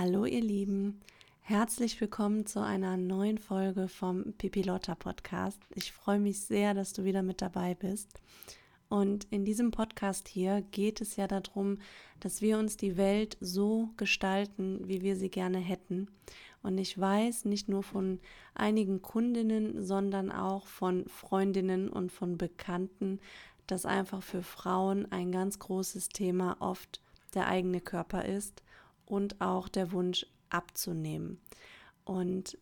Hallo ihr Lieben, herzlich willkommen zu einer neuen Folge vom Pipilotta Podcast. Ich freue mich sehr, dass du wieder mit dabei bist. Und in diesem Podcast hier geht es ja darum, dass wir uns die Welt so gestalten, wie wir sie gerne hätten. Und ich weiß nicht nur von einigen Kundinnen, sondern auch von Freundinnen und von Bekannten, dass einfach für Frauen ein ganz großes Thema oft der eigene Körper ist und auch der Wunsch abzunehmen. Und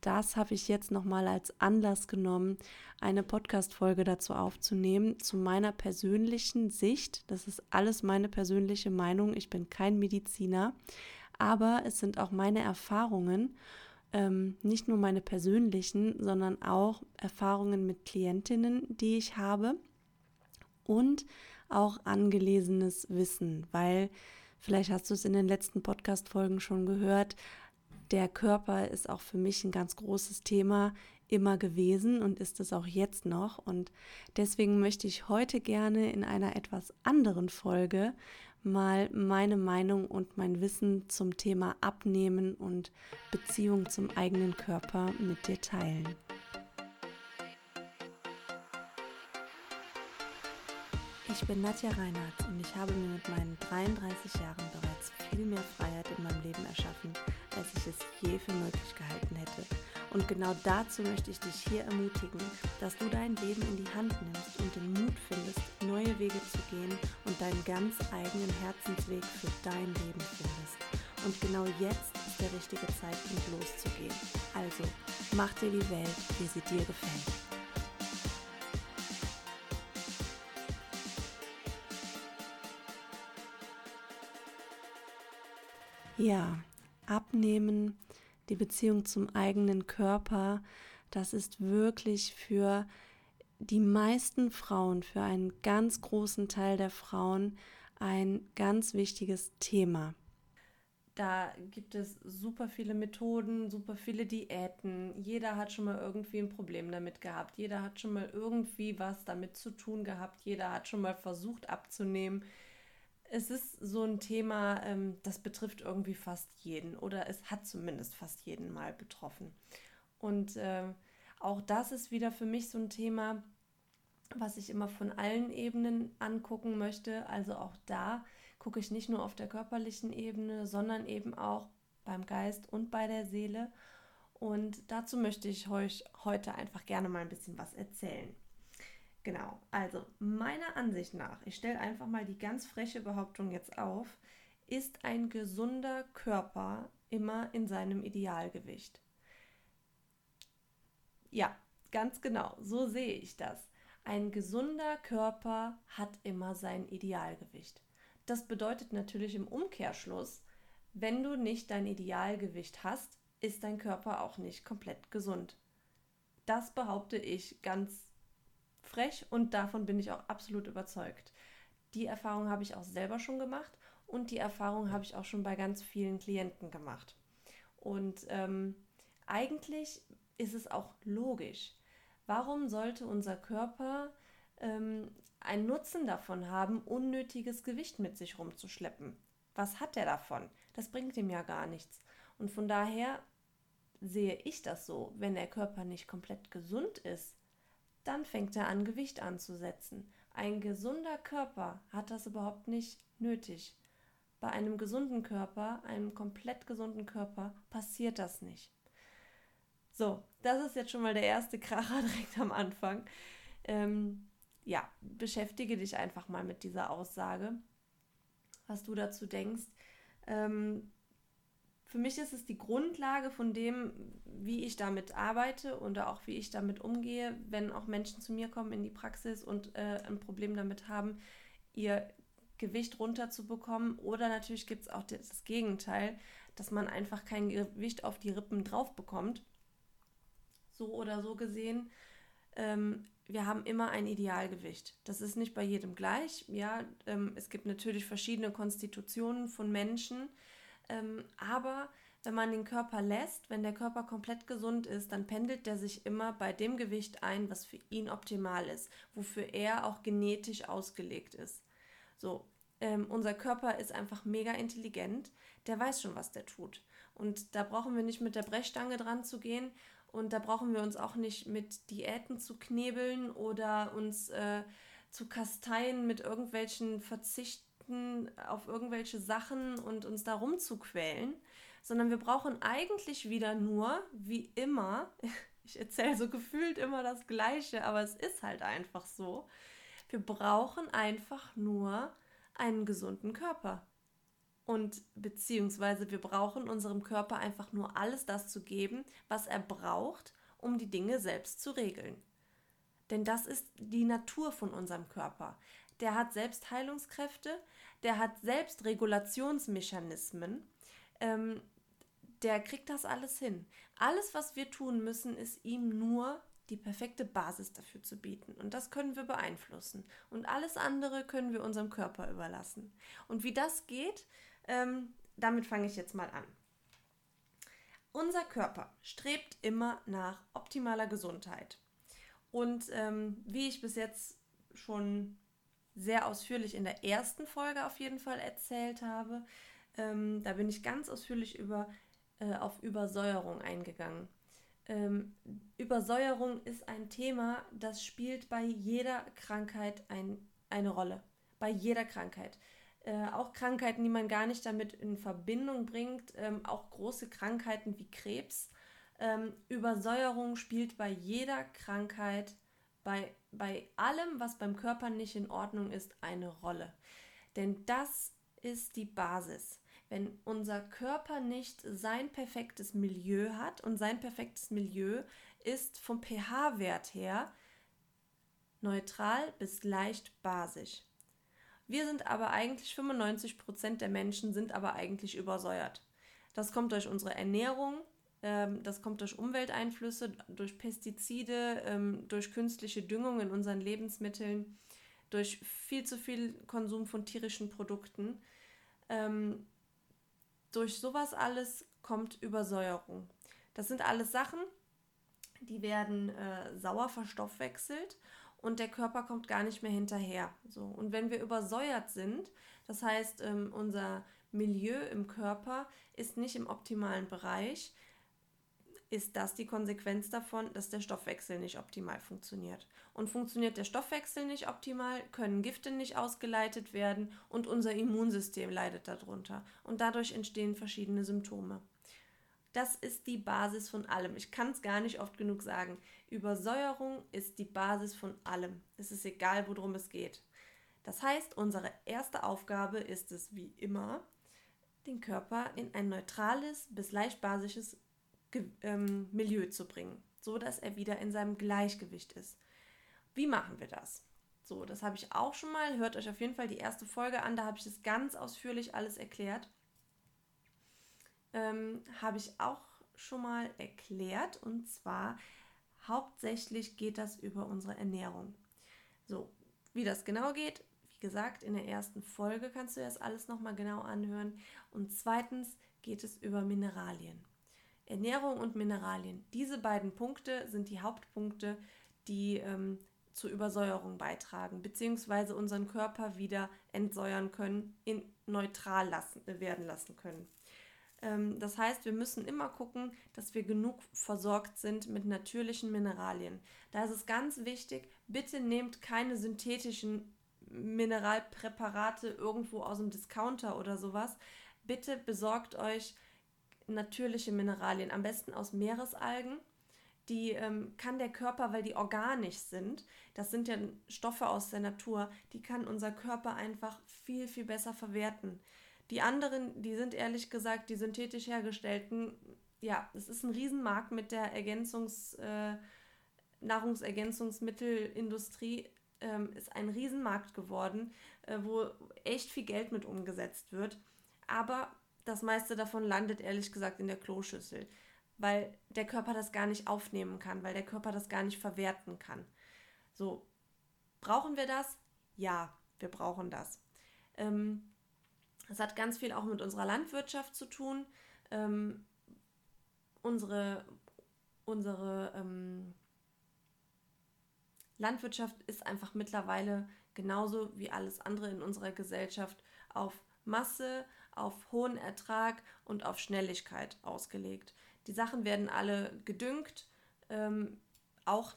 das habe ich jetzt nochmal als Anlass genommen, eine Podcast-Folge dazu aufzunehmen, zu meiner persönlichen Sicht. Das ist alles meine persönliche Meinung. Ich bin kein Mediziner, aber es sind auch meine Erfahrungen, ähm, nicht nur meine persönlichen, sondern auch Erfahrungen mit Klientinnen, die ich habe und auch angelesenes Wissen, weil Vielleicht hast du es in den letzten Podcast-Folgen schon gehört. Der Körper ist auch für mich ein ganz großes Thema immer gewesen und ist es auch jetzt noch. Und deswegen möchte ich heute gerne in einer etwas anderen Folge mal meine Meinung und mein Wissen zum Thema Abnehmen und Beziehung zum eigenen Körper mit dir teilen. Ich bin Nadja Reinhardt und ich habe mir mit meinen 33 Jahren bereits viel mehr Freiheit in meinem Leben erschaffen, als ich es je für möglich gehalten hätte. Und genau dazu möchte ich dich hier ermutigen, dass du dein Leben in die Hand nimmst und den Mut findest, neue Wege zu gehen und deinen ganz eigenen Herzensweg für dein Leben findest. Und genau jetzt ist der richtige Zeitpunkt loszugehen. Also, mach dir die Welt, wie sie dir gefällt. Ja, abnehmen, die Beziehung zum eigenen Körper, das ist wirklich für die meisten Frauen, für einen ganz großen Teil der Frauen ein ganz wichtiges Thema. Da gibt es super viele Methoden, super viele Diäten. Jeder hat schon mal irgendwie ein Problem damit gehabt. Jeder hat schon mal irgendwie was damit zu tun gehabt. Jeder hat schon mal versucht abzunehmen es ist so ein Thema, ähm, das betrifft irgendwie fast jeden oder es hat zumindest fast jeden mal betroffen. Und äh, auch das ist wieder für mich so ein Thema, was ich immer von allen Ebenen angucken möchte. Also auch da gucke ich nicht nur auf der körperlichen Ebene, sondern eben auch beim Geist und bei der Seele. Und dazu möchte ich euch heute einfach gerne mal ein bisschen was erzählen. Genau, also meiner Ansicht nach, ich stelle einfach mal die ganz freche Behauptung jetzt auf, ist ein gesunder Körper immer in seinem Idealgewicht. Ja, ganz genau, so sehe ich das. Ein gesunder Körper hat immer sein Idealgewicht. Das bedeutet natürlich im Umkehrschluss, wenn du nicht dein Idealgewicht hast, ist dein Körper auch nicht komplett gesund. Das behaupte ich ganz frech und davon bin ich auch absolut überzeugt. Die Erfahrung habe ich auch selber schon gemacht und die Erfahrung habe ich auch schon bei ganz vielen Klienten gemacht. Und ähm, eigentlich ist es auch logisch. Warum sollte unser Körper ähm, einen Nutzen davon haben, unnötiges Gewicht mit sich rumzuschleppen? Was hat er davon? Das bringt ihm ja gar nichts. Und von daher sehe ich das so, wenn der Körper nicht komplett gesund ist, dann fängt er an, Gewicht anzusetzen. Ein gesunder Körper hat das überhaupt nicht nötig. Bei einem gesunden Körper, einem komplett gesunden Körper, passiert das nicht. So, das ist jetzt schon mal der erste Kracher direkt am Anfang. Ähm, ja, beschäftige dich einfach mal mit dieser Aussage, was du dazu denkst. Ähm, für mich ist es die Grundlage von dem, wie ich damit arbeite und auch wie ich damit umgehe, wenn auch Menschen zu mir kommen in die Praxis und äh, ein Problem damit haben, ihr Gewicht runterzubekommen. Oder natürlich gibt es auch das Gegenteil, dass man einfach kein Gewicht auf die Rippen drauf bekommt. So oder so gesehen, ähm, wir haben immer ein Idealgewicht. Das ist nicht bei jedem gleich. Ja, ähm, es gibt natürlich verschiedene Konstitutionen von Menschen ähm, aber wenn man den Körper lässt, wenn der Körper komplett gesund ist, dann pendelt der sich immer bei dem Gewicht ein, was für ihn optimal ist, wofür er auch genetisch ausgelegt ist. So, Ähm, unser Körper ist einfach mega intelligent. Der weiß schon, was der tut. Und da brauchen wir nicht mit der Brechstange dran zu gehen. Und da brauchen wir uns auch nicht mit Diäten zu knebeln oder uns äh, zu kasteien mit irgendwelchen Verzichten auf irgendwelche Sachen und uns darum zu quälen, sondern wir brauchen eigentlich wieder nur, wie immer, ich erzähle so gefühlt immer das Gleiche, aber es ist halt einfach so, wir brauchen einfach nur einen gesunden Körper. Und beziehungsweise wir brauchen unserem Körper einfach nur alles das zu geben, was er braucht, um die Dinge selbst zu regeln. Denn das ist die Natur von unserem Körper. Der hat Selbstheilungskräfte, der hat Selbstregulationsmechanismen, ähm, der kriegt das alles hin. Alles, was wir tun müssen, ist ihm nur die perfekte Basis dafür zu bieten. Und das können wir beeinflussen. Und alles andere können wir unserem Körper überlassen. Und wie das geht, ähm, damit fange ich jetzt mal an. Unser Körper strebt immer nach optimaler Gesundheit. Und ähm, wie ich bis jetzt schon sehr ausführlich in der ersten Folge auf jeden Fall erzählt habe, ähm, da bin ich ganz ausführlich über, äh, auf Übersäuerung eingegangen. Ähm, Übersäuerung ist ein Thema, das spielt bei jeder Krankheit ein, eine Rolle. Bei jeder Krankheit. Äh, auch Krankheiten, die man gar nicht damit in Verbindung bringt, ähm, auch große Krankheiten wie Krebs ähm, Übersäuerung spielt bei jeder Krankheit, bei, bei allem, was beim Körper nicht in Ordnung ist, eine Rolle. Denn das ist die Basis. Wenn unser Körper nicht sein perfektes Milieu hat und sein perfektes Milieu ist vom pH-Wert her neutral bis leicht basisch. Wir sind aber eigentlich 95% der Menschen sind aber eigentlich übersäuert. Das kommt durch unsere Ernährung, das kommt durch Umwelteinflüsse, durch Pestizide, ähm, durch künstliche Düngung in unseren Lebensmitteln, durch viel zu viel Konsum von tierischen Produkten. Ähm, durch sowas alles kommt Übersäuerung. Das sind alles Sachen, die werden äh, sauer verstoffwechselt und der Körper kommt gar nicht mehr hinterher. So. Und wenn wir übersäuert sind, das heißt, ähm, unser Milieu im Körper ist nicht im optimalen Bereich, ist das die Konsequenz davon, dass der Stoffwechsel nicht optimal funktioniert. Und funktioniert der Stoffwechsel nicht optimal, können Gifte nicht ausgeleitet werden und unser Immunsystem leidet darunter. Und dadurch entstehen verschiedene Symptome. Das ist die Basis von allem. Ich kann es gar nicht oft genug sagen. Übersäuerung ist die Basis von allem. Es ist egal, worum es geht. Das heißt, unsere erste Aufgabe ist es, wie immer, den Körper in ein neutrales bis leicht basisches ähm, Milieu zu bringen, so dass er wieder in seinem Gleichgewicht ist. Wie machen wir das? So, das habe ich auch schon mal. Hört euch auf jeden Fall die erste Folge an, da habe ich das ganz ausführlich alles erklärt. Ähm, habe ich auch schon mal erklärt und zwar hauptsächlich geht das über unsere Ernährung. So, wie das genau geht, wie gesagt, in der ersten Folge kannst du das alles nochmal genau anhören. Und zweitens geht es über Mineralien. Ernährung und Mineralien. Diese beiden Punkte sind die Hauptpunkte, die ähm, zur Übersäuerung beitragen, beziehungsweise unseren Körper wieder entsäuern können, in neutral lassen, äh, werden lassen können. Ähm, das heißt, wir müssen immer gucken, dass wir genug versorgt sind mit natürlichen Mineralien. Da ist es ganz wichtig, bitte nehmt keine synthetischen Mineralpräparate irgendwo aus dem Discounter oder sowas. Bitte besorgt euch natürliche Mineralien, am besten aus Meeresalgen. Die ähm, kann der Körper, weil die organisch sind, das sind ja Stoffe aus der Natur, die kann unser Körper einfach viel, viel besser verwerten. Die anderen, die sind ehrlich gesagt, die synthetisch hergestellten, ja, es ist ein Riesenmarkt mit der Ergänzungs, äh, Nahrungsergänzungsmittelindustrie, ähm, ist ein Riesenmarkt geworden, äh, wo echt viel Geld mit umgesetzt wird. Aber das meiste davon landet ehrlich gesagt in der Kloschüssel, weil der Körper das gar nicht aufnehmen kann, weil der Körper das gar nicht verwerten kann. So, brauchen wir das? Ja, wir brauchen das. Ähm, das hat ganz viel auch mit unserer Landwirtschaft zu tun. Ähm, unsere unsere ähm, Landwirtschaft ist einfach mittlerweile genauso wie alles andere in unserer Gesellschaft auf Masse, auf hohen Ertrag und auf Schnelligkeit ausgelegt. Die Sachen werden alle gedüngt, ähm, auch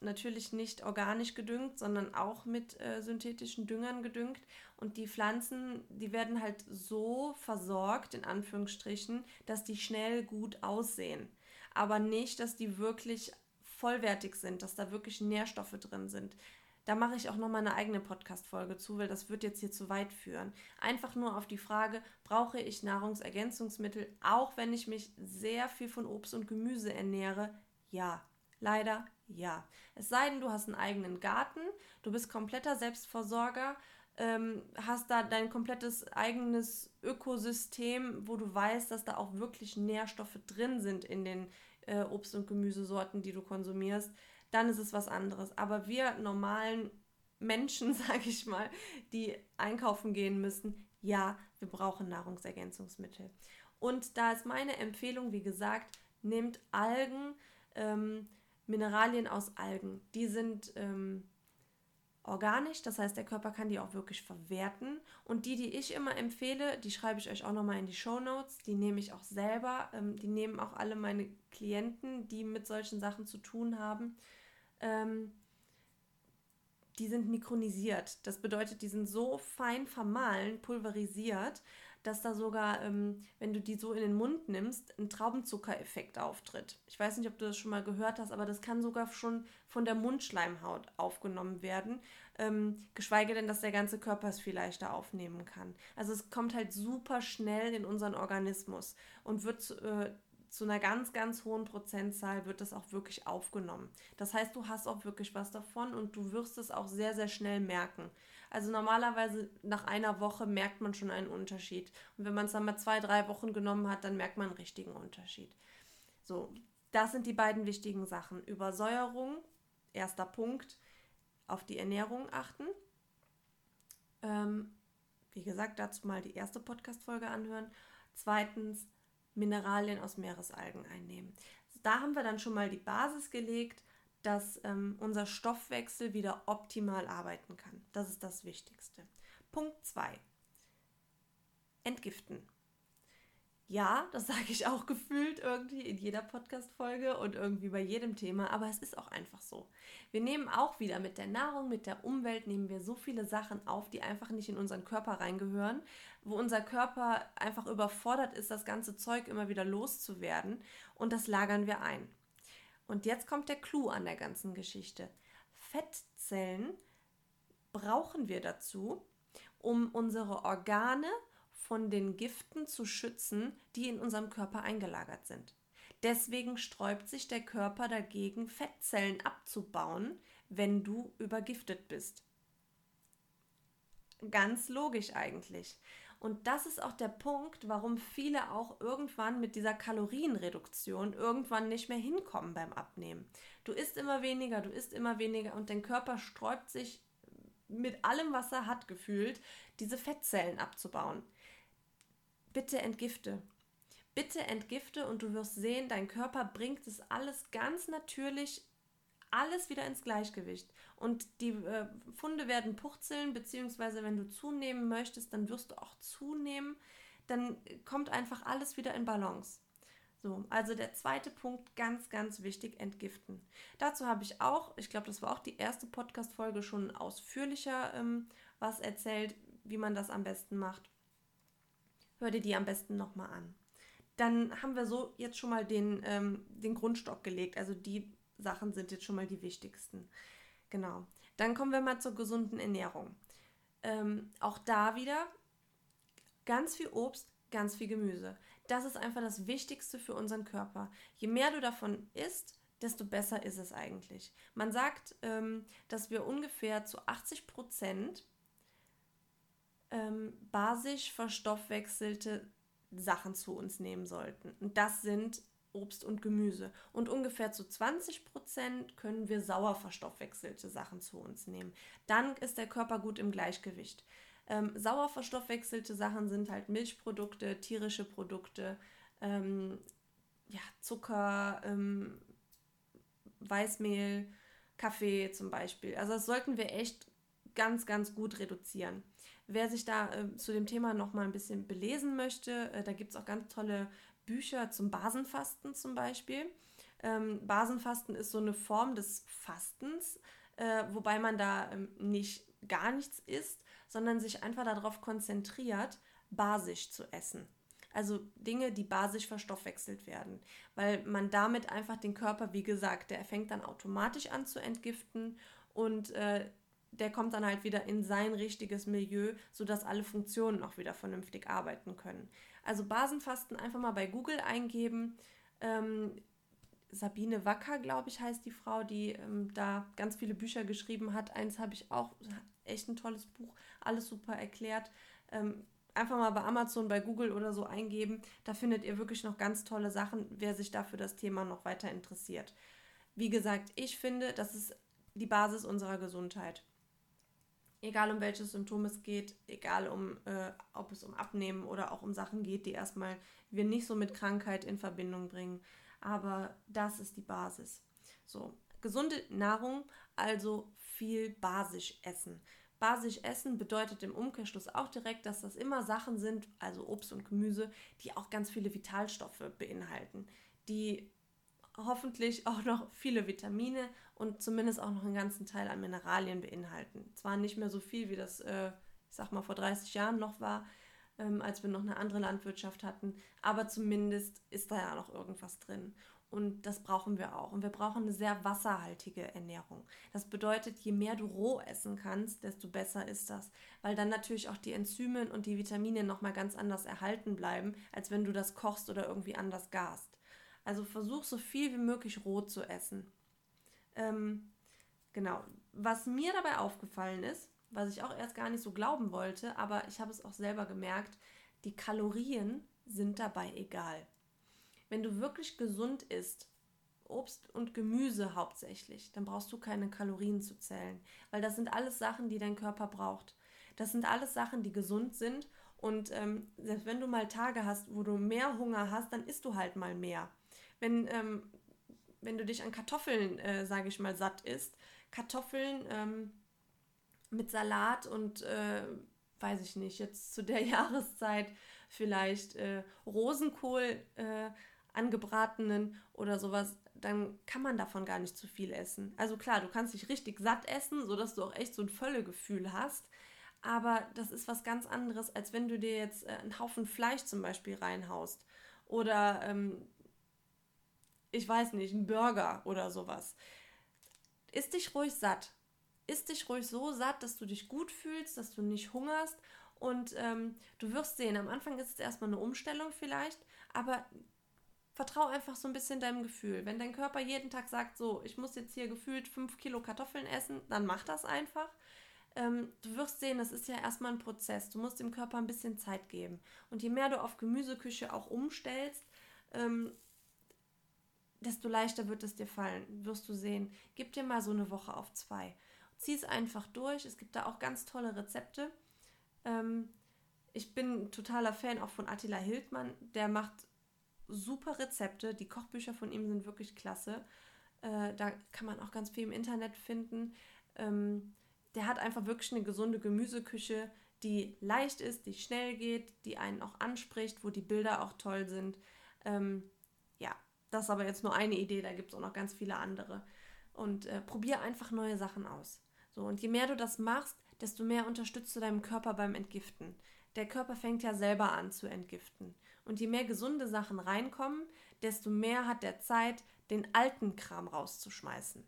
natürlich nicht organisch gedüngt, sondern auch mit äh, synthetischen Düngern gedüngt. Und die Pflanzen, die werden halt so versorgt, in Anführungsstrichen, dass die schnell gut aussehen. Aber nicht, dass die wirklich vollwertig sind, dass da wirklich Nährstoffe drin sind. Da mache ich auch noch mal eine eigene Podcast-Folge zu, weil das wird jetzt hier zu weit führen. Einfach nur auf die Frage, brauche ich Nahrungsergänzungsmittel, auch wenn ich mich sehr viel von Obst und Gemüse ernähre? Ja, leider ja. Es sei denn, du hast einen eigenen Garten, du bist kompletter Selbstversorger, ähm, hast da dein komplettes eigenes Ökosystem, wo du weißt, dass da auch wirklich Nährstoffe drin sind in den äh, Obst- und Gemüsesorten, die du konsumierst dann ist es was anderes. Aber wir normalen Menschen, sage ich mal, die einkaufen gehen müssen, ja, wir brauchen Nahrungsergänzungsmittel. Und da ist meine Empfehlung, wie gesagt, nehmt Algen, ähm, Mineralien aus Algen. Die sind ähm, organisch, das heißt, der Körper kann die auch wirklich verwerten. Und die, die ich immer empfehle, die schreibe ich euch auch nochmal in die Show Notes. Die nehme ich auch selber. Ähm, die nehmen auch alle meine Klienten, die mit solchen Sachen zu tun haben ähm, die sind mikronisiert. Das bedeutet, die sind so fein vermahlen, pulverisiert, dass da sogar, ähm, wenn du die so in den Mund nimmst, ein Traubenzuckereffekt auftritt. Ich weiß nicht, ob du das schon mal gehört hast, aber das kann sogar schon von der Mundschleimhaut aufgenommen werden. Ähm, geschweige denn, dass der ganze Körper es viel leichter aufnehmen kann. Also es kommt halt super schnell in unseren Organismus und wird äh, zu einer ganz, ganz hohen Prozentzahl wird das auch wirklich aufgenommen. Das heißt, du hast auch wirklich was davon und du wirst es auch sehr, sehr schnell merken. Also normalerweise nach einer Woche merkt man schon einen Unterschied. Und wenn man es dann mal zwei, drei Wochen genommen hat, dann merkt man einen richtigen Unterschied. So, das sind die beiden wichtigen Sachen. Übersäuerung, erster Punkt, auf die Ernährung achten. Ähm, wie gesagt, dazu mal die erste Podcast-Folge anhören. Zweitens, Mineralien aus Meeresalgen einnehmen. Da haben wir dann schon mal die Basis gelegt, dass ähm, unser Stoffwechsel wieder optimal arbeiten kann. Das ist das Wichtigste. Punkt 2. Entgiften ja, das sage ich auch gefühlt irgendwie in jeder Podcast-Folge und irgendwie bei jedem Thema, aber es ist auch einfach so. Wir nehmen auch wieder mit der Nahrung, mit der Umwelt, nehmen wir so viele Sachen auf, die einfach nicht in unseren Körper reingehören, wo unser Körper einfach überfordert ist, das ganze Zeug immer wieder loszuwerden und das lagern wir ein. Und jetzt kommt der Clou an der ganzen Geschichte. Fettzellen brauchen wir dazu, um unsere Organe von den Giften zu schützen, die in unserem Körper eingelagert sind. Deswegen sträubt sich der Körper dagegen, Fettzellen abzubauen, wenn du übergiftet bist. Ganz logisch eigentlich. Und das ist auch der Punkt, warum viele auch irgendwann mit dieser Kalorienreduktion irgendwann nicht mehr hinkommen beim Abnehmen. Du isst immer weniger, du isst immer weniger und dein Körper sträubt sich mit allem, was er hat, gefühlt, diese Fettzellen abzubauen bitte entgifte. Bitte entgifte und du wirst sehen, dein Körper bringt es alles ganz natürlich alles wieder ins Gleichgewicht. Und die äh, Funde werden purzeln, beziehungsweise wenn du zunehmen möchtest, dann wirst du auch zunehmen. Dann kommt einfach alles wieder in Balance. So, also der zweite Punkt, ganz, ganz wichtig, entgiften. Dazu habe ich auch, ich glaube, das war auch die erste Podcast-Folge schon ausführlicher ähm, was erzählt, wie man das am besten macht hör dir die am besten nochmal an. Dann haben wir so jetzt schon mal den, ähm, den Grundstock gelegt. Also die Sachen sind jetzt schon mal die wichtigsten. Genau. Dann kommen wir mal zur gesunden Ernährung. Ähm, auch da wieder ganz viel Obst, ganz viel Gemüse. Das ist einfach das Wichtigste für unseren Körper. Je mehr du davon isst, desto besser ist es eigentlich. Man sagt, ähm, dass wir ungefähr zu 80 Prozent ähm, basisch verstoffwechselte Sachen zu uns nehmen sollten. Und das sind Obst und Gemüse. Und ungefähr zu 20 Prozent können wir sauer verstoffwechselte Sachen zu uns nehmen. Dann ist der Körper gut im Gleichgewicht. Ähm, sauer verstoffwechselte Sachen sind halt Milchprodukte, tierische Produkte, ähm, ja, Zucker, ähm, Weißmehl, Kaffee zum Beispiel. Also das sollten wir echt ganz, ganz gut reduzieren. Wer sich da äh, zu dem Thema noch mal ein bisschen belesen möchte, äh, da gibt es auch ganz tolle Bücher zum Basenfasten zum Beispiel. Ähm, Basenfasten ist so eine Form des Fastens, äh, wobei man da ähm, nicht gar nichts isst, sondern sich einfach darauf konzentriert, basisch zu essen. Also Dinge, die basisch verstoffwechselt werden, weil man damit einfach den Körper, wie gesagt, der fängt dann automatisch an zu entgiften und äh, der kommt dann halt wieder in sein richtiges Milieu, sodass alle Funktionen auch wieder vernünftig arbeiten können. Also Basenfasten einfach mal bei Google eingeben. Ähm, Sabine Wacker, glaube ich, heißt die Frau, die ähm, da ganz viele Bücher geschrieben hat. Eins habe ich auch, echt ein tolles Buch, alles super erklärt. Ähm, einfach mal bei Amazon, bei Google oder so eingeben. Da findet ihr wirklich noch ganz tolle Sachen, wer sich dafür das Thema noch weiter interessiert. Wie gesagt, ich finde, das ist die Basis unserer Gesundheit. Egal um welches Symptom es geht, egal um, äh, ob es um Abnehmen oder auch um Sachen geht, die erstmal wir nicht so mit Krankheit in Verbindung bringen. Aber das ist die Basis. So, gesunde Nahrung, also viel basisch essen. Basisch essen bedeutet im Umkehrschluss auch direkt, dass das immer Sachen sind, also Obst und Gemüse, die auch ganz viele Vitalstoffe beinhalten, die hoffentlich auch noch viele Vitamine und zumindest auch noch einen ganzen Teil an Mineralien beinhalten. Zwar nicht mehr so viel, wie das, äh, ich sag mal, vor 30 Jahren noch war, ähm, als wir noch eine andere Landwirtschaft hatten, aber zumindest ist da ja noch irgendwas drin. Und das brauchen wir auch. Und wir brauchen eine sehr wasserhaltige Ernährung. Das bedeutet, je mehr du roh essen kannst, desto besser ist das. Weil dann natürlich auch die Enzyme und die Vitamine nochmal ganz anders erhalten bleiben, als wenn du das kochst oder irgendwie anders garst. Also versuch so viel wie möglich roh zu essen. Ähm, genau. Was mir dabei aufgefallen ist, was ich auch erst gar nicht so glauben wollte, aber ich habe es auch selber gemerkt, die Kalorien sind dabei egal. Wenn du wirklich gesund isst, Obst und Gemüse hauptsächlich, dann brauchst du keine Kalorien zu zählen, weil das sind alles Sachen, die dein Körper braucht. Das sind alles Sachen, die gesund sind und ähm, selbst wenn du mal Tage hast, wo du mehr Hunger hast, dann isst du halt mal mehr wenn, ähm, wenn du dich an Kartoffeln, äh, sage ich mal, satt isst, Kartoffeln ähm, mit Salat und, äh, weiß ich nicht, jetzt zu der Jahreszeit vielleicht äh, Rosenkohl äh, angebratenen oder sowas, dann kann man davon gar nicht zu viel essen. Also klar, du kannst dich richtig satt essen, sodass du auch echt so ein Völlegefühl hast. Aber das ist was ganz anderes, als wenn du dir jetzt äh, einen Haufen Fleisch zum Beispiel reinhaust. Oder ähm, ich weiß nicht, ein Burger oder sowas. Isst dich ruhig satt. Isst dich ruhig so satt, dass du dich gut fühlst, dass du nicht hungerst. Und ähm, du wirst sehen, am Anfang ist es erstmal eine Umstellung vielleicht, aber vertrau einfach so ein bisschen deinem Gefühl. Wenn dein Körper jeden Tag sagt, so, ich muss jetzt hier gefühlt fünf Kilo Kartoffeln essen, dann mach das einfach. Ähm, du wirst sehen, das ist ja erstmal ein Prozess. Du musst dem Körper ein bisschen Zeit geben. Und je mehr du auf Gemüseküche auch umstellst, ähm, desto leichter wird es dir fallen, wirst du sehen. Gib dir mal so eine Woche auf zwei. Zieh es einfach durch. Es gibt da auch ganz tolle Rezepte. Ähm, ich bin totaler Fan auch von Attila Hildmann. Der macht super Rezepte. Die Kochbücher von ihm sind wirklich klasse. Äh, da kann man auch ganz viel im Internet finden. Ähm, der hat einfach wirklich eine gesunde Gemüseküche, die leicht ist, die schnell geht, die einen auch anspricht, wo die Bilder auch toll sind. Ähm, ja, das ist aber jetzt nur eine Idee, da gibt es auch noch ganz viele andere. Und äh, probier einfach neue Sachen aus. So, und je mehr du das machst, desto mehr unterstützt du deinem Körper beim Entgiften. Der Körper fängt ja selber an zu entgiften. Und je mehr gesunde Sachen reinkommen, desto mehr hat der Zeit, den alten Kram rauszuschmeißen.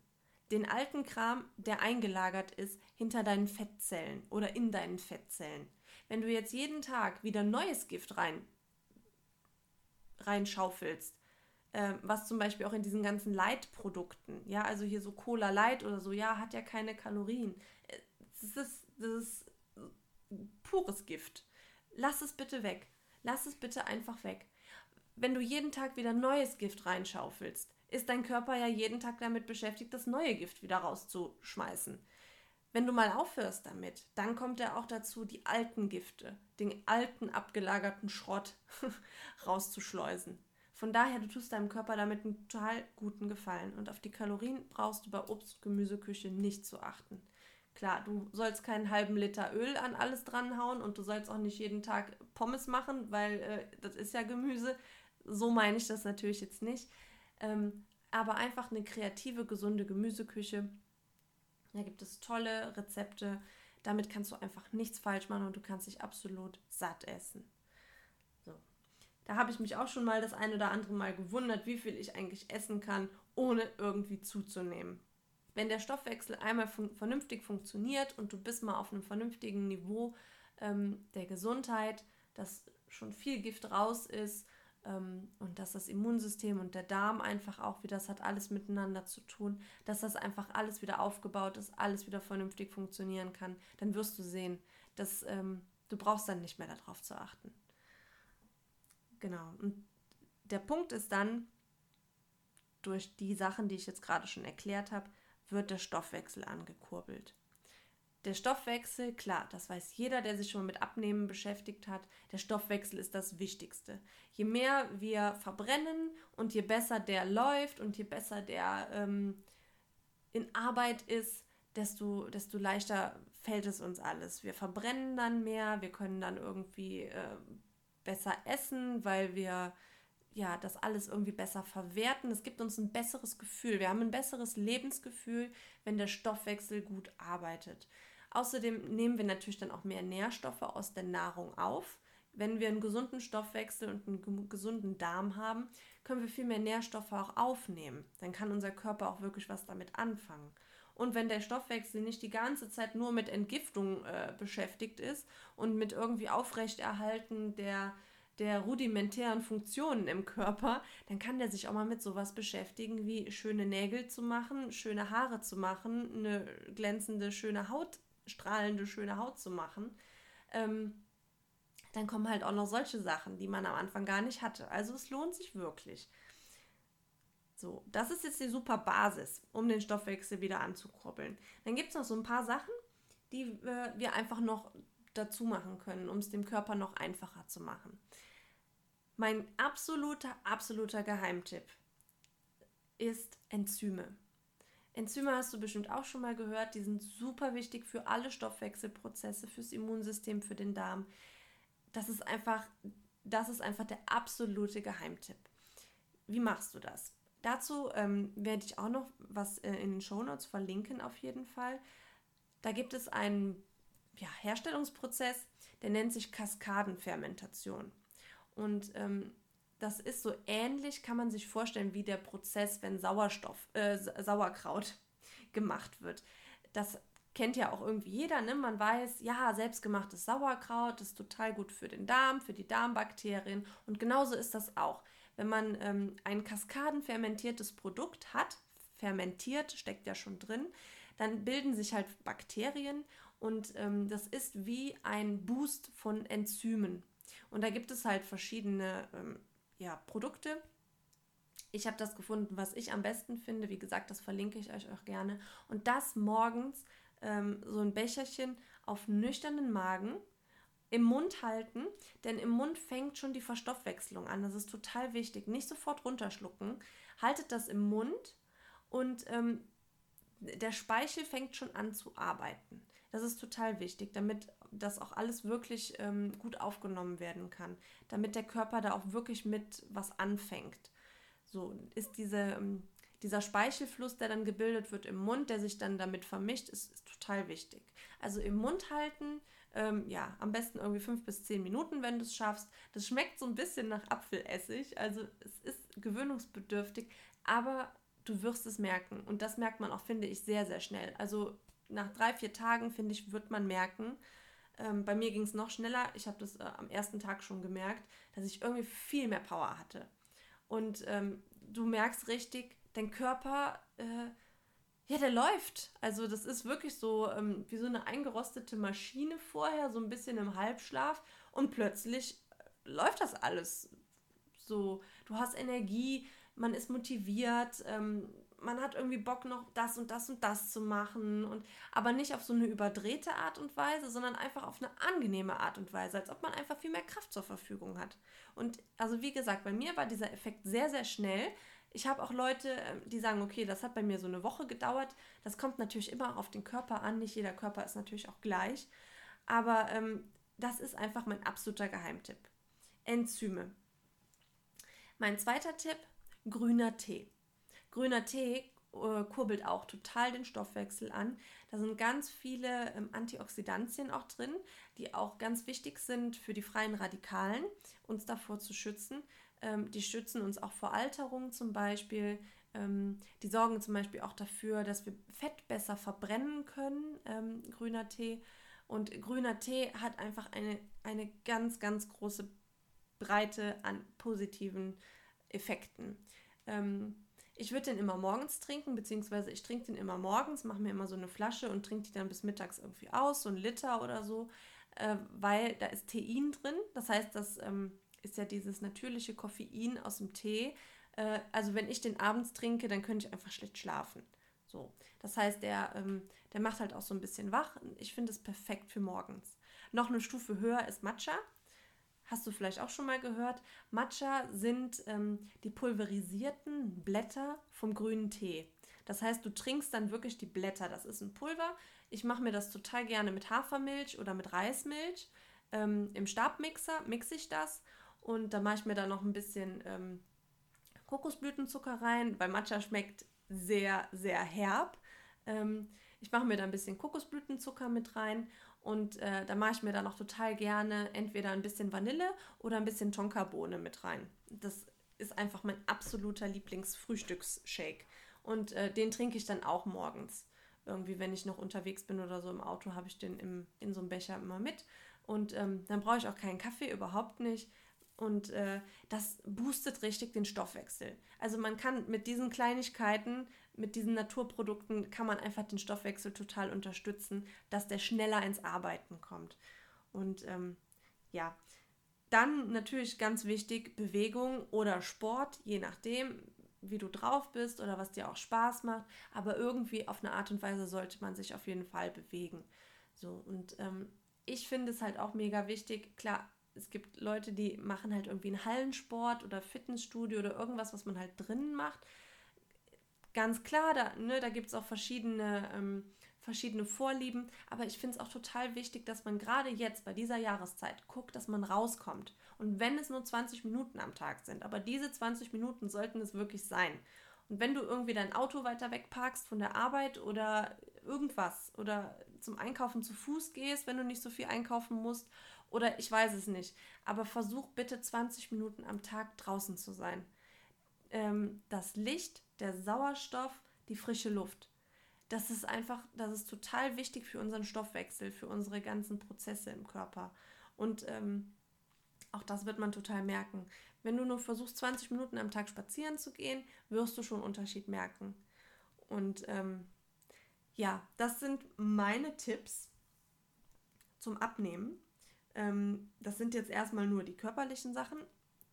Den alten Kram, der eingelagert ist hinter deinen Fettzellen oder in deinen Fettzellen. Wenn du jetzt jeden Tag wieder neues Gift rein reinschaufelst, was zum Beispiel auch in diesen ganzen Light-Produkten, ja, also hier so Cola Light oder so, ja, hat ja keine Kalorien. Äh, das ist, das ist pures Gift. Lass es bitte weg. Lass es bitte einfach weg. Wenn du jeden Tag wieder neues Gift reinschaufelst, ist dein Körper ja jeden Tag damit beschäftigt, das neue Gift wieder rauszuschmeißen. Wenn du mal aufhörst damit, dann kommt er auch dazu, die alten Gifte, den alten abgelagerten Schrott rauszuschleusen. Von daher, du tust deinem Körper damit einen total guten Gefallen. Und auf die Kalorien brauchst du bei Obst- und Gemüseküche nicht zu achten. Klar, du sollst keinen halben Liter Öl an alles dranhauen und du sollst auch nicht jeden Tag Pommes machen, weil äh, das ist ja Gemüse. So meine ich das natürlich jetzt nicht. Ähm, aber einfach eine kreative, gesunde Gemüseküche. Da gibt es tolle Rezepte. Damit kannst du einfach nichts falsch machen und du kannst dich absolut satt essen. Da habe ich mich auch schon mal das ein oder andere Mal gewundert, wie viel ich eigentlich essen kann, ohne irgendwie zuzunehmen. Wenn der Stoffwechsel einmal fun vernünftig funktioniert und du bist mal auf einem vernünftigen Niveau ähm, der Gesundheit, dass schon viel Gift raus ist ähm, und dass das Immunsystem und der Darm einfach auch wieder, das hat alles miteinander zu tun, dass das einfach alles wieder aufgebaut ist, alles wieder vernünftig funktionieren kann, dann wirst du sehen, dass ähm, du brauchst dann nicht mehr darauf zu achten. Genau. Und der Punkt ist dann, durch die Sachen, die ich jetzt gerade schon erklärt habe, wird der Stoffwechsel angekurbelt. Der Stoffwechsel, klar, das weiß jeder, der sich schon mal mit Abnehmen beschäftigt hat, der Stoffwechsel ist das Wichtigste. Je mehr wir verbrennen und je besser der läuft und je besser der ähm, in Arbeit ist, desto, desto leichter fällt es uns alles. Wir verbrennen dann mehr, wir können dann irgendwie äh, besser essen, weil wir ja, das alles irgendwie besser verwerten. Es gibt uns ein besseres Gefühl. Wir haben ein besseres Lebensgefühl, wenn der Stoffwechsel gut arbeitet. Außerdem nehmen wir natürlich dann auch mehr Nährstoffe aus der Nahrung auf. Wenn wir einen gesunden Stoffwechsel und einen gesunden Darm haben, können wir viel mehr Nährstoffe auch aufnehmen. Dann kann unser Körper auch wirklich was damit anfangen. Und wenn der Stoffwechsel nicht die ganze Zeit nur mit Entgiftung äh, beschäftigt ist und mit irgendwie Aufrechterhalten der der rudimentären Funktionen im Körper, dann kann der sich auch mal mit sowas beschäftigen, wie schöne Nägel zu machen, schöne Haare zu machen, eine glänzende, schöne Haut, strahlende, schöne Haut zu machen. Ähm, dann kommen halt auch noch solche Sachen, die man am Anfang gar nicht hatte. Also es lohnt sich wirklich. So, das ist jetzt die super Basis, um den Stoffwechsel wieder anzukurbeln. Dann gibt es noch so ein paar Sachen, die äh, wir einfach noch dazu machen können, um es dem Körper noch einfacher zu machen. Mein absoluter, absoluter Geheimtipp ist Enzyme. Enzyme hast du bestimmt auch schon mal gehört, die sind super wichtig für alle Stoffwechselprozesse, fürs Immunsystem, für den Darm. Das ist einfach, das ist einfach der absolute Geheimtipp. Wie machst du das? Dazu ähm, werde ich auch noch was äh, in den Shownotes verlinken, auf jeden Fall. Da gibt es einen ja, Herstellungsprozess, der nennt sich Kaskadenfermentation. Und ähm, das ist so ähnlich, kann man sich vorstellen, wie der Prozess, wenn Sauerstoff, äh, Sauerkraut gemacht wird. Das kennt ja auch irgendwie jeder, ne? Man weiß, ja, selbstgemachtes Sauerkraut ist total gut für den Darm, für die Darmbakterien. Und genauso ist das auch. Wenn man ähm, ein kaskadenfermentiertes Produkt hat, fermentiert, steckt ja schon drin, dann bilden sich halt Bakterien und ähm, das ist wie ein Boost von Enzymen. Und da gibt es halt verschiedene ähm, ja, Produkte. Ich habe das gefunden, was ich am besten finde. Wie gesagt, das verlinke ich euch auch gerne. Und das morgens ähm, so ein Becherchen auf nüchternen Magen im Mund halten, denn im Mund fängt schon die Verstoffwechslung an. Das ist total wichtig. Nicht sofort runterschlucken. Haltet das im Mund und ähm, der Speichel fängt schon an zu arbeiten. Das ist total wichtig, damit das auch alles wirklich ähm, gut aufgenommen werden kann, damit der Körper da auch wirklich mit was anfängt. So ist diese, ähm, dieser Speichelfluss, der dann gebildet wird im Mund, der sich dann damit vermischt, ist, ist total wichtig. Also im Mund halten, ähm, ja, am besten irgendwie fünf bis zehn Minuten, wenn du es schaffst. Das schmeckt so ein bisschen nach Apfelessig, also es ist gewöhnungsbedürftig, aber du wirst es merken. Und das merkt man auch, finde ich, sehr, sehr schnell. Also nach drei, vier Tagen, finde ich, wird man merken, ähm, bei mir ging es noch schneller. Ich habe das äh, am ersten Tag schon gemerkt, dass ich irgendwie viel mehr Power hatte. Und ähm, du merkst richtig, dein Körper, äh, ja, der läuft. Also das ist wirklich so ähm, wie so eine eingerostete Maschine vorher, so ein bisschen im Halbschlaf. Und plötzlich äh, läuft das alles so. Du hast Energie, man ist motiviert, ähm, man hat irgendwie Bock noch das und das und das zu machen und aber nicht auf so eine überdrehte Art und Weise, sondern einfach auf eine angenehme Art und Weise, als ob man einfach viel mehr Kraft zur Verfügung hat. Und also wie gesagt, bei mir war dieser Effekt sehr sehr schnell. Ich habe auch Leute, ähm, die sagen, okay, das hat bei mir so eine Woche gedauert. Das kommt natürlich immer auf den Körper an. Nicht jeder Körper ist natürlich auch gleich. Aber ähm, das ist einfach mein absoluter Geheimtipp. Enzyme. Mein zweiter Tipp, grüner Tee. Grüner Tee äh, kurbelt auch total den Stoffwechsel an. Da sind ganz viele ähm, Antioxidantien auch drin, die auch ganz wichtig sind für die freien Radikalen, uns davor zu schützen. Ähm, die schützen uns auch vor Alterung zum Beispiel. Ähm, die sorgen zum Beispiel auch dafür, dass wir Fett besser verbrennen können, ähm, grüner Tee. Und grüner Tee hat einfach eine, eine ganz, ganz große Breite an positiven Effekten. Ähm, ich würde den immer morgens trinken, beziehungsweise ich trinke den immer morgens, mache mir immer so eine Flasche und trinke die dann bis mittags irgendwie aus, so ein Liter oder so, äh, weil da ist Tein drin. Das heißt, das ähm, ist ja dieses natürliche Koffein aus dem Tee. Äh, also wenn ich den abends trinke, dann könnte ich einfach schlecht schlafen. So, das heißt, der, ähm, der macht halt auch so ein bisschen wach. Ich finde es perfekt für morgens. Noch eine Stufe höher ist Matcha hast du vielleicht auch schon mal gehört. Matcha sind ähm, die pulverisierten Blätter vom grünen Tee. Das heißt, du trinkst dann wirklich die Blätter. Das ist ein Pulver. Ich mache mir das total gerne mit Hafermilch oder mit Reismilch. Ähm, Im Stabmixer mixe ich das und da mache ich mir dann noch ein bisschen ähm, Kokosblütenzucker rein, weil Matcha schmeckt sehr, sehr herb. Ähm, ich mache mir da ein bisschen Kokosblütenzucker mit rein und äh, da mache ich mir dann auch total gerne entweder ein bisschen Vanille oder ein bisschen Tonkabohne mit rein. Das ist einfach mein absoluter Lieblingsfrühstücksshake. Und äh, den trinke ich dann auch morgens. Irgendwie, wenn ich noch unterwegs bin oder so im Auto, habe ich den im, in so einem Becher immer mit. Und ähm, dann brauche ich auch keinen Kaffee, überhaupt nicht. Und äh, das boostet richtig den Stoffwechsel. Also man kann mit diesen Kleinigkeiten, mit diesen Naturprodukten, kann man einfach den Stoffwechsel total unterstützen, dass der schneller ins Arbeiten kommt. Und ähm, ja, dann natürlich ganz wichtig Bewegung oder Sport, je nachdem, wie du drauf bist oder was dir auch Spaß macht. Aber irgendwie auf eine Art und Weise sollte man sich auf jeden Fall bewegen. So, und ähm, ich finde es halt auch mega wichtig, klar, es gibt Leute, die machen halt irgendwie einen Hallensport oder Fitnessstudio oder irgendwas, was man halt drinnen macht. Ganz klar, da, ne, da gibt es auch verschiedene, ähm, verschiedene Vorlieben, aber ich finde es auch total wichtig, dass man gerade jetzt bei dieser Jahreszeit guckt, dass man rauskommt. Und wenn es nur 20 Minuten am Tag sind, aber diese 20 Minuten sollten es wirklich sein. Und wenn du irgendwie dein Auto weiter weg parkst von der Arbeit oder irgendwas oder zum Einkaufen zu Fuß gehst, wenn du nicht so viel einkaufen musst oder ich weiß es nicht. Aber versuch bitte 20 Minuten am Tag draußen zu sein. Ähm, das Licht, der Sauerstoff, die frische Luft. Das ist einfach, das ist total wichtig für unseren Stoffwechsel, für unsere ganzen Prozesse im Körper. Und ähm, auch das wird man total merken. Wenn du nur versuchst, 20 Minuten am Tag spazieren zu gehen, wirst du schon Unterschied merken. Und ähm, ja, das sind meine Tipps zum Abnehmen. Ähm, das sind jetzt erstmal nur die körperlichen Sachen.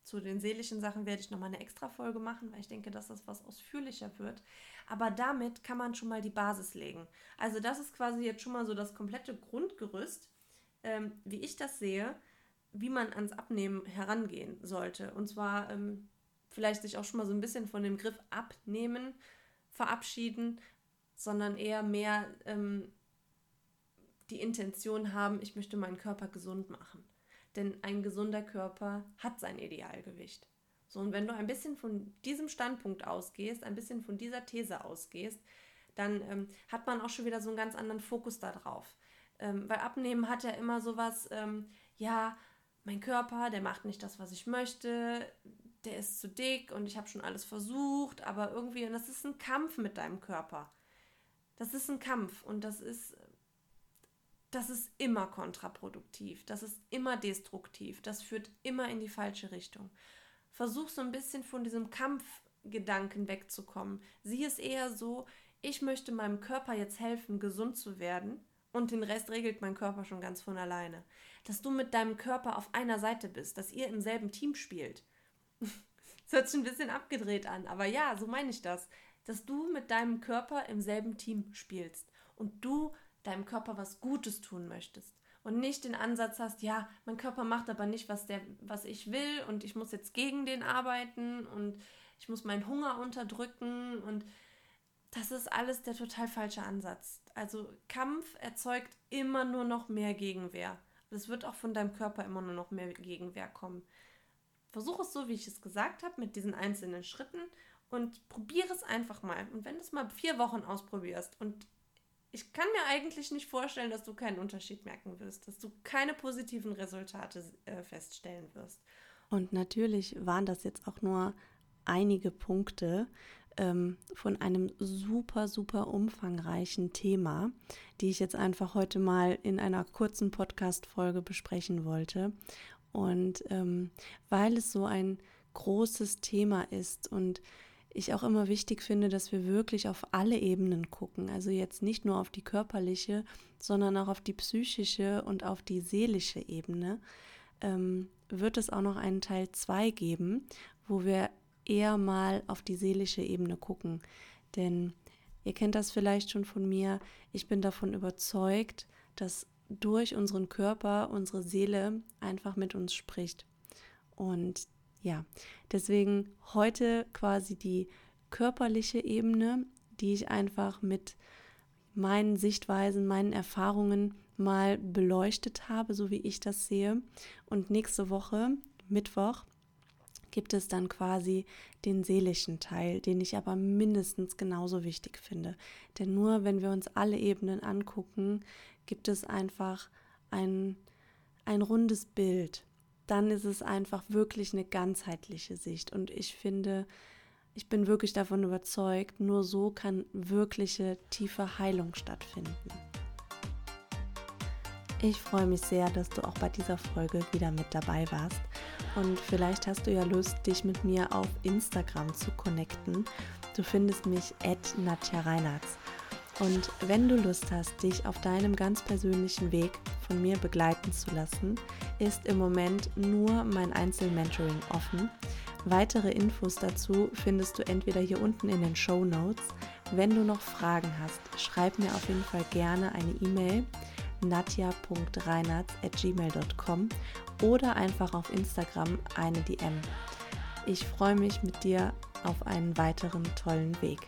Zu den seelischen Sachen werde ich nochmal eine extra Folge machen, weil ich denke, dass das was ausführlicher wird. Aber damit kann man schon mal die Basis legen. Also das ist quasi jetzt schon mal so das komplette Grundgerüst, ähm, wie ich das sehe, wie man ans Abnehmen herangehen sollte. Und zwar ähm, vielleicht sich auch schon mal so ein bisschen von dem Griff abnehmen, verabschieden, sondern eher mehr ähm, die Intention haben, ich möchte meinen Körper gesund machen. Denn ein gesunder Körper hat sein Idealgewicht. So, und wenn du ein bisschen von diesem Standpunkt ausgehst, ein bisschen von dieser These ausgehst, dann ähm, hat man auch schon wieder so einen ganz anderen Fokus darauf. Ähm, weil Abnehmen hat ja immer sowas, ähm, ja, mein Körper, der macht nicht das, was ich möchte, der ist zu dick und ich habe schon alles versucht, aber irgendwie, und das ist ein Kampf mit deinem Körper. Das ist ein Kampf und das ist das ist immer kontraproduktiv, das ist immer destruktiv, das führt immer in die falsche Richtung. Versuch so ein bisschen von diesem Kampfgedanken wegzukommen. Sieh es eher so, ich möchte meinem Körper jetzt helfen, gesund zu werden und den Rest regelt mein Körper schon ganz von alleine. Dass du mit deinem Körper auf einer Seite bist, dass ihr im selben Team spielt. Das hört sich ein bisschen abgedreht an, aber ja, so meine ich das. Dass du mit deinem Körper im selben Team spielst und du deinem Körper was Gutes tun möchtest und nicht den Ansatz hast, ja, mein Körper macht aber nicht, was, der, was ich will und ich muss jetzt gegen den arbeiten und ich muss meinen Hunger unterdrücken und das ist alles der total falsche Ansatz. Also Kampf erzeugt immer nur noch mehr Gegenwehr. Es wird auch von deinem Körper immer nur noch mehr Gegenwehr kommen. Versuche es so, wie ich es gesagt habe, mit diesen einzelnen Schritten und probiere es einfach mal. Und wenn du es mal vier Wochen ausprobierst und ich kann mir eigentlich nicht vorstellen, dass du keinen Unterschied merken wirst, dass du keine positiven Resultate äh, feststellen wirst. Und natürlich waren das jetzt auch nur einige Punkte ähm, von einem super, super umfangreichen Thema, die ich jetzt einfach heute mal in einer kurzen Podcast-Folge besprechen wollte. Und ähm, weil es so ein großes Thema ist und ich auch immer wichtig finde, dass wir wirklich auf alle Ebenen gucken. Also jetzt nicht nur auf die körperliche, sondern auch auf die psychische und auf die seelische Ebene. Ähm, wird es auch noch einen Teil 2 geben, wo wir eher mal auf die seelische Ebene gucken. Denn ihr kennt das vielleicht schon von mir, ich bin davon überzeugt, dass durch unseren Körper unsere Seele einfach mit uns spricht. Und ja, deswegen heute quasi die körperliche Ebene, die ich einfach mit meinen Sichtweisen, meinen Erfahrungen mal beleuchtet habe, so wie ich das sehe. Und nächste Woche, Mittwoch, gibt es dann quasi den seelischen Teil, den ich aber mindestens genauso wichtig finde. Denn nur wenn wir uns alle Ebenen angucken, gibt es einfach ein, ein rundes Bild dann ist es einfach wirklich eine ganzheitliche Sicht. Und ich finde, ich bin wirklich davon überzeugt, nur so kann wirkliche tiefe Heilung stattfinden. Ich freue mich sehr, dass du auch bei dieser Folge wieder mit dabei warst. Und vielleicht hast du ja Lust, dich mit mir auf Instagram zu connecten. Du findest mich at Nadja Reinhardt. Und wenn du Lust hast, dich auf deinem ganz persönlichen Weg von mir begleiten zu lassen, ist im Moment nur mein Einzelmentoring offen. Weitere Infos dazu findest du entweder hier unten in den Show Notes. Wenn du noch Fragen hast, schreib mir auf jeden Fall gerne eine E-Mail natja.reinhardt.gmail.com oder einfach auf Instagram eine DM. Ich freue mich mit dir auf einen weiteren tollen Weg.